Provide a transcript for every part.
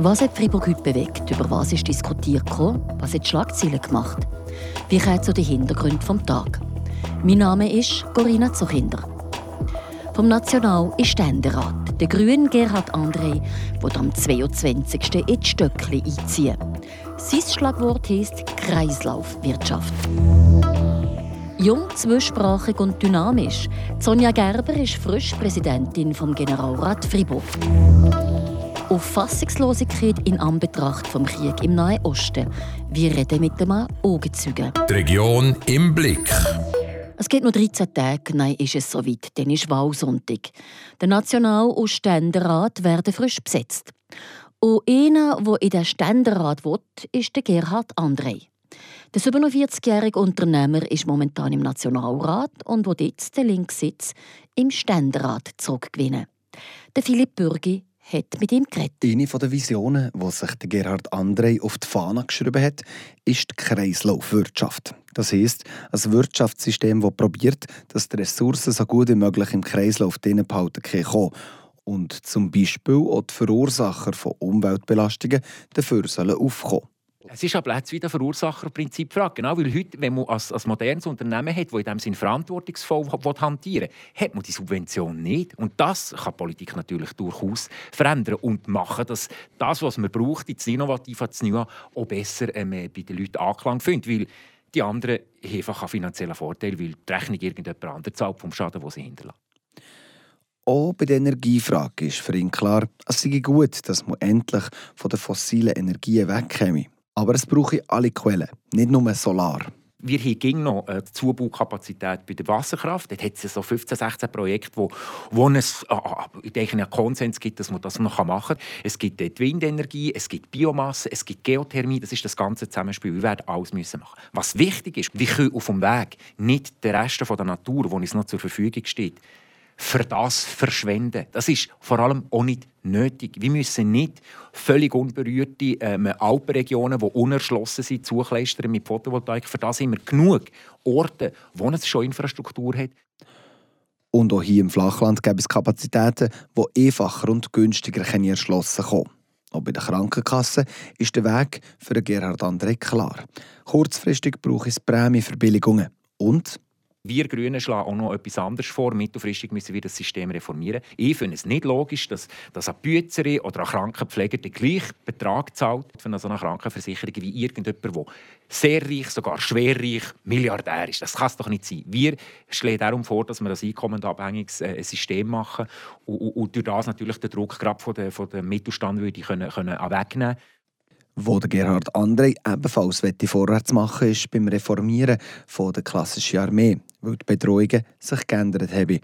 Was hat Freiburg heute bewegt? Über was ist diskutiert gekommen? Was hat Schlagzeilen gemacht? Wie kommt zu den Hintergründen vom Tag? Mein Name ist Corinna Zuchinder. Vom National ist Ständerat, der grüne Gerhard André, der am 22. in die Stöckli einziehen. Sein Schlagwort heisst Kreislaufwirtschaft. Jung, zweisprachig und dynamisch. Sonja Gerber ist frisch Präsidentin vom Generalrat Fribourg auf Fassungslosigkeit in Anbetracht vom Krieg im Nahen Osten. Wir reden mit dem Augenzeugen. Die Region im Blick. Es geht nur 13 Tage, nein, ist es soweit, dann ist Wahlsonntag. Der National- und Ständerat werden frisch besetzt. Und einer, der in den Ständerat will, ist der Gerhard André. Der 47-jährige Unternehmer ist momentan im Nationalrat und will jetzt den Linksitz im Ständerat zurückgewinnen. Der Philipp Bürgi hat mit ihm geredet. Eine der Visionen, die sich Gerhard André auf die Fahne geschrieben hat, ist die Kreislaufwirtschaft. Das heisst, ein Wirtschaftssystem, das probiert, dass die Ressourcen so gut wie möglich im Kreislauf behalten können und zum Beispiel auch die Verursacher von Umweltbelastungen dafür sollen aufkommen es ist aber jetzt wieder Verursacherprinzip Frage. Genau, weil heute, wenn man als, als modernes Unternehmen hat, das in dem Sinn verantwortungsvoll hantieren will, hat man die Subvention nicht. Und das kann Politik natürlich durchaus verändern und machen, dass das, was man braucht, das Innovative, das Neue, auch besser ähm, bei den Leuten Anklang findet. Weil die anderen haben einfach einen finanziellen Vorteil, weil die Rechnung irgendjemand anderes zahlt vom Schaden, den sie hinterlassen. Auch bei der Energiefrage ist für ihn klar, es sei gut, dass man endlich von den fossilen Energien wegkäme. Aber es brauche alle Quellen, nicht nur Solar. Wir haben noch eine Zubaukapazität bei der Wasserkraft. Dort hat es so 15, 16 Projekte, wo, wo es äh, einen Konsens gibt, dass man das noch machen kann. Es gibt die Windenergie, es gibt Biomasse, es gibt Geothermie. Das ist das ganze Zusammenspiel. Wir werden alles müssen machen. Was wichtig ist, wir können auf dem Weg nicht den Rest der Natur, der uns noch zur Verfügung steht, für das verschwenden. Das ist vor allem auch nicht nötig. Wir müssen nicht völlig unberührte ähm, Alpenregionen, die unerschlossen sind, zukleistern mit Photovoltaik. Für das haben wir genug Orte, wo es schon Infrastruktur hat. Und auch hier im Flachland gibt es Kapazitäten, die einfacher und günstiger erschlossen kommen. Auch bei der Krankenkasse ist der Weg für Gerhard André klar. Kurzfristig braucht es Prämieverbilligungen und wir Grünen schlagen auch noch etwas anderes vor. Mittelfristig müssen wir das System reformieren. Ich finde es nicht logisch, dass, dass eine Büzerin oder ein Krankenpfleger den gleichen Betrag zahlt eine so eine Krankenversicherung wie irgendjemand, der sehr reich, sogar schwerreich, Milliardär ist. Das kann es doch nicht sein. Wir schlagen darum vor, dass wir ein einkommensabhängiges äh, System machen und, und, und durch das natürlich den Druck gerade von von der Mittelstand würde können, können wegnehmen wo der Gerhard André ebenfalls vorwärts machen will, ist beim Reformieren von der klassischen Armee, weil die Bedrohungen sich geändert haben.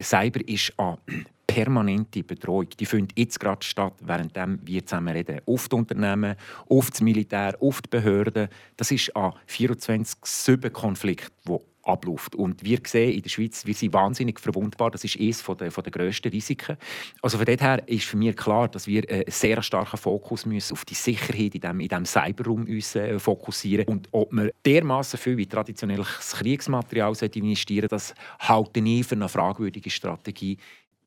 Cyber ist eine permanente Bedrohung. Die findet jetzt gerade statt, während wir zusammen reden. Oft Unternehmen, oft das Militär, oft Behörden. Das ist ein 24-7-Konflikt, der abläuft. Und wir sehen in der Schweiz, wir sind wahnsinnig verwundbar. Das ist eines der, der grössten Risiken. Also von daher ist für mich klar, dass wir einen sehr starken Fokus müssen auf die Sicherheit in diesem in dem Cyberraum uns, äh, fokussieren Und ob wir dermaßen viel wie traditionelles Kriegsmaterial investieren das halte ich für eine fragwürdige Strategie.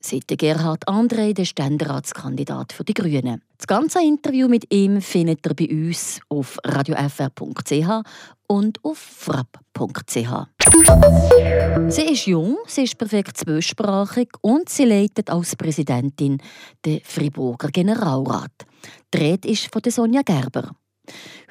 Seit Gerhard André, der Ständeratskandidat für die Grünen. Das ganze Interview mit ihm findet ihr bei uns auf radiofr.ch und auf frapp.ch. Sie ist jung, sie ist perfekt zweisprachig und sie leitet als Präsidentin den Friburger Generalrat. Die Rede ist von Sonja Gerber.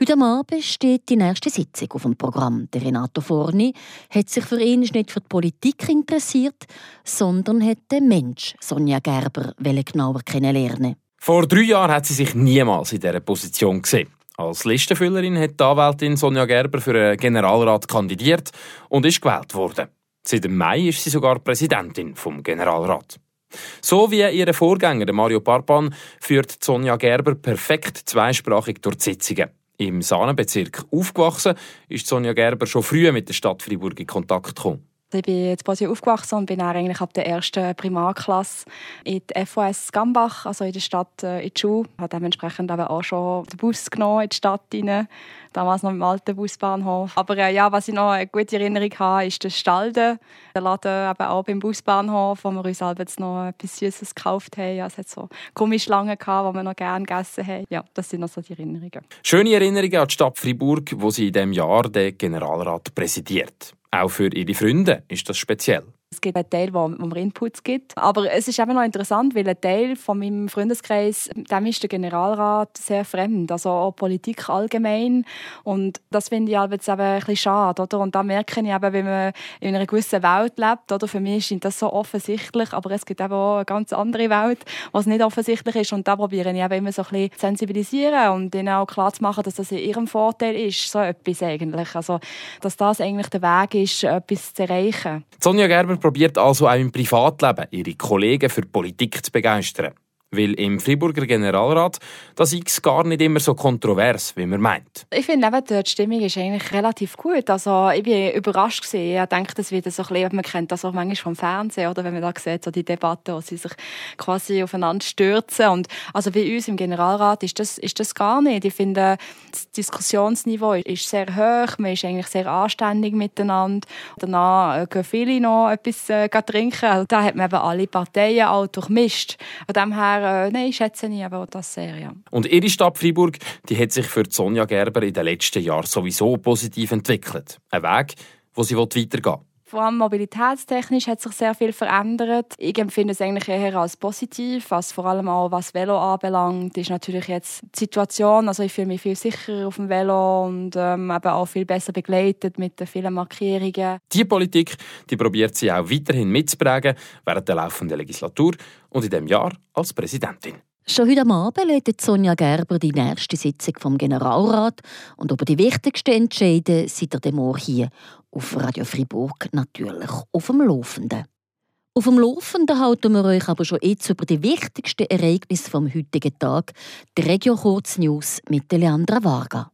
Heute Abend steht die nächste Sitzung auf dem Programm. Der Renato Forni hat sich für ihn nicht für die Politik interessiert, sondern hat den Mensch Sonja Gerber genauer kennenlernen. Vor drei Jahren hat sie sich niemals in dieser Position gesehen. Als Listenfüllerin hat die Anwältin Sonja Gerber für einen Generalrat kandidiert und ist gewählt worden. Seit dem Mai ist sie sogar Präsidentin vom Generalrat. So wie ihre Vorgänger Mario Parpan führt Sonja Gerber perfekt zweisprachig durch die Sitzungen. Im Sahnenbezirk aufgewachsen ist Sonja Gerber schon früh mit der Stadt Freiburg in Kontakt gekommen. Ich bin jetzt quasi aufgewachsen und bin eigentlich ab der ersten Primarklasse in die FOS Gambach, also in der Stadt, äh, in die Schule. Ich habe dementsprechend auch schon den Bus genommen in die Stadt rein, damals noch im alten Busbahnhof. Aber äh, ja, was ich noch eine gute Erinnerung habe, ist der Stalden, der Laden eben auch beim Busbahnhof, wo wir uns jetzt noch etwas Süßes gekauft haben. Ja, es hat so Gummischlangen gehabt, die wir noch gerne gegessen haben. Ja, das sind noch so die Erinnerungen. Schöne Erinnerungen an die Stadt Freiburg, wo sie in diesem Jahr den Generalrat präsidiert. Auch für Ihre Freunde ist das speziell. Es gibt einen Teil, wo, wo mir Inputs gibt. Aber es ist eben noch interessant, weil ein Teil von meinem Freundeskreis, dem ist der Generalrat sehr fremd. Also auch Politik allgemein. Und das finde ich halt jetzt eben ein bisschen schade. Oder? Und da merke ich eben, wenn man in einer gewissen Welt lebt, oder? für mich ist das so offensichtlich, aber es gibt eben auch eine ganz andere Welt, was nicht offensichtlich ist. Und da probiere ich eben immer so ein bisschen zu sensibilisieren und ihnen auch klar zu machen, dass das in ihrem Vorteil ist, so etwas eigentlich. Also, dass das eigentlich der Weg ist, etwas zu erreichen. Sonja Gerber probiert also auch im Privatleben ihre Kollegen für Politik zu begeistern. Weil im Friburger Generalrat das ist gar nicht immer so kontrovers, wie man meint. Ich finde die Stimmung ist eigentlich relativ gut. Also ich bin überrascht gewesen. Ich denke, das wird so ein man kennt das auch manchmal vom Fernsehen, oder wenn man da sieht, so die Debatte, wo sie sich quasi aufeinander stürzen. Und also bei uns im Generalrat ist das, ist das gar nicht. Ich finde, das Diskussionsniveau ist sehr hoch. Man ist eigentlich sehr anständig miteinander. Danach gehen viele noch etwas äh, trinken. Da hat man eben alle Parteien auch durchmischt. Von dem her äh, nein, schätze ich aber das sehr, ja. Und ihre Stadt Freiburg, die hat sich für Sonja Gerber in den letzten Jahren sowieso positiv entwickelt. Ein Weg, wo sie weitergehen will. Vor allem mobilitätstechnisch hat sich sehr viel verändert. Ich empfinde es eigentlich eher als positiv, was vor allem auch was Velo anbelangt, ist natürlich jetzt die Situation. Also ich fühle mich viel sicherer auf dem Velo und ähm, eben auch viel besser begleitet mit den vielen Markierungen. Die Politik, die probiert sie auch weiterhin mitzuprägen während der laufenden Legislatur und in dem Jahr als Präsidentin. Schon heute Abend leitet Sonja Gerber die nächste Sitzung vom Generalrat und über die wichtigsten Entscheide seid ihr dem hier auf Radio Fribourg natürlich auf dem Laufenden. Auf dem Laufenden halten wir euch aber schon jetzt über die wichtigsten Ereignisse vom heutigen Tag, die Regio Kurz News mit Leandra Varga.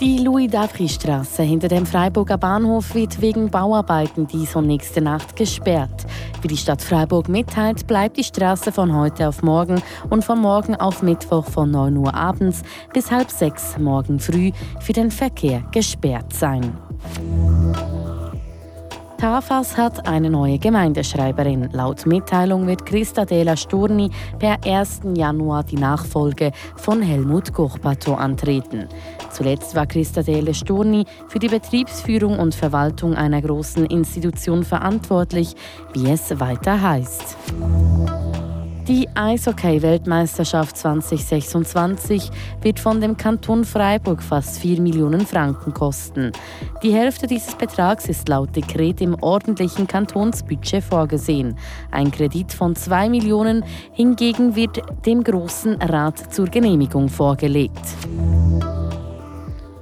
Die Louis-Davry-Straße hinter dem Freiburger Bahnhof wird wegen Bauarbeiten diese und nächste Nacht gesperrt. Wie die Stadt Freiburg mitteilt, bleibt die Straße von heute auf morgen und von morgen auf Mittwoch von 9 Uhr abends bis halb sechs morgen früh für den Verkehr gesperrt sein. Tafas hat eine neue Gemeindeschreiberin. Laut Mitteilung wird Christa Dela Sturni per 1. Januar die Nachfolge von Helmut Gurpato antreten. Zuletzt war Christa Dela Sturni für die Betriebsführung und Verwaltung einer großen Institution verantwortlich, wie es weiter heißt. Die Eishockey-Weltmeisterschaft 2026 wird von dem Kanton Freiburg fast 4 Millionen Franken kosten. Die Hälfte dieses Betrags ist laut Dekret im ordentlichen Kantonsbudget vorgesehen. Ein Kredit von 2 Millionen hingegen wird dem Großen Rat zur Genehmigung vorgelegt.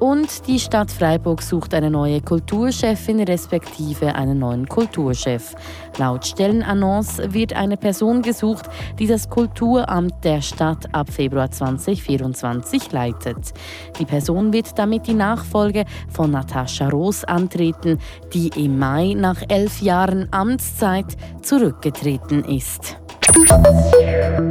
Und die Stadt Freiburg sucht eine neue Kulturchefin respektive einen neuen Kulturchef. Laut Stellenannonce wird eine Person gesucht, die das Kulturamt der Stadt ab Februar 2024 leitet. Die Person wird damit die Nachfolge von Natascha Roos antreten, die im Mai nach elf Jahren Amtszeit zurückgetreten ist.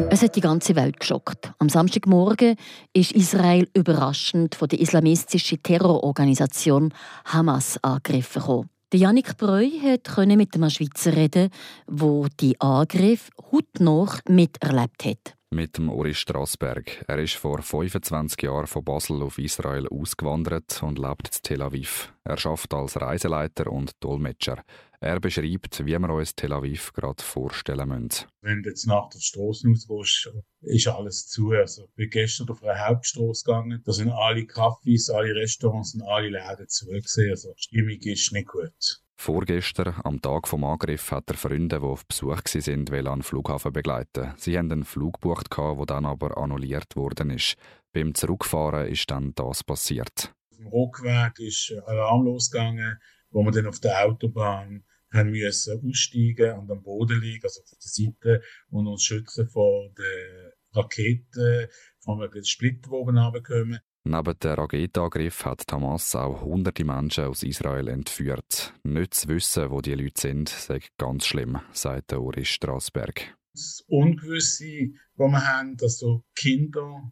Es hat die ganze Welt geschockt. Am Samstagmorgen ist Israel überraschend von der islamistischen Terrororganisation Hamas angegriffen. Der Janik Breu konnte mit einem Schweizer reden, wo die Angriff heute noch miterlebt hat mit dem Uri Strasberg. Er ist vor 25 Jahren von Basel auf Israel ausgewandert und lebt in Tel Aviv. Er schafft als Reiseleiter und Dolmetscher. Er beschreibt, wie wir uns Tel Aviv gerade vorstellen müssen. Wenn du jetzt nach der Straße rausgehst, ist alles zu. Also, ich bin gestern auf eine Hauptstraße gegangen. Da sind alle Cafés, alle Restaurants und alle Läden zu. Also, die Stimmung ist nicht gut. Vorgestern, am Tag vom Angriff, hat er Freunde, die auf Besuch waren, an den Flughafen begleiten. Sie haben einen Flug gebucht, der dann aber annulliert worden ist. Beim Zurückfahren ist dann das passiert. Auf dem Rückweg ist Alarm losgegangen, wo wir dann auf der Autobahn haben müssen aussteigen und am Boden liegen, also auf der Seite, und uns schützen vor den Raketen, von den oben runterkommen. Neben dem Raketenangriff hat Hamas auch hunderte Menschen aus Israel entführt. Nicht zu wissen, wo die Leute sind, sei ganz schlimm, sagt Uri Strasberg. Das Ungewisse, das wir haben, dass so Kinder,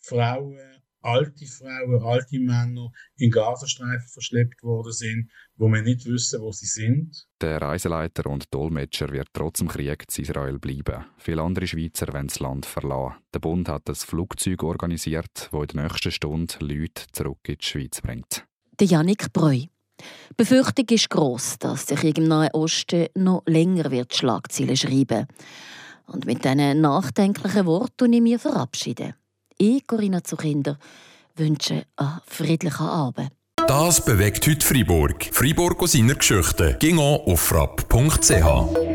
Frauen, alte Frauen, alte Männer in Gazastreifen verschleppt worden sind, wo wir nicht wissen, wo sie sind. Der Reiseleiter und Dolmetscher wird trotz dem Krieg zu Israel bleiben. Viele andere Schweizer wollen das Land verlassen. Der Bund hat ein Flugzeug organisiert, das in der nächsten Stunde Leute zurück in die Schweiz bringt. Der Janik Breu. Die Befürchtung ist gross, dass der Krieg im Nahen Osten noch länger wird Schlagzeilen schreiben. Und mit diesen nachdenklichen Worten ich mir verabschieden. Ich, Corinna Zuchinder, wünsche einen friedlichen Abend. Das bewegt heute Freiburg. Freiburg aus seiner Geschichte. Ging auf frapp.ch.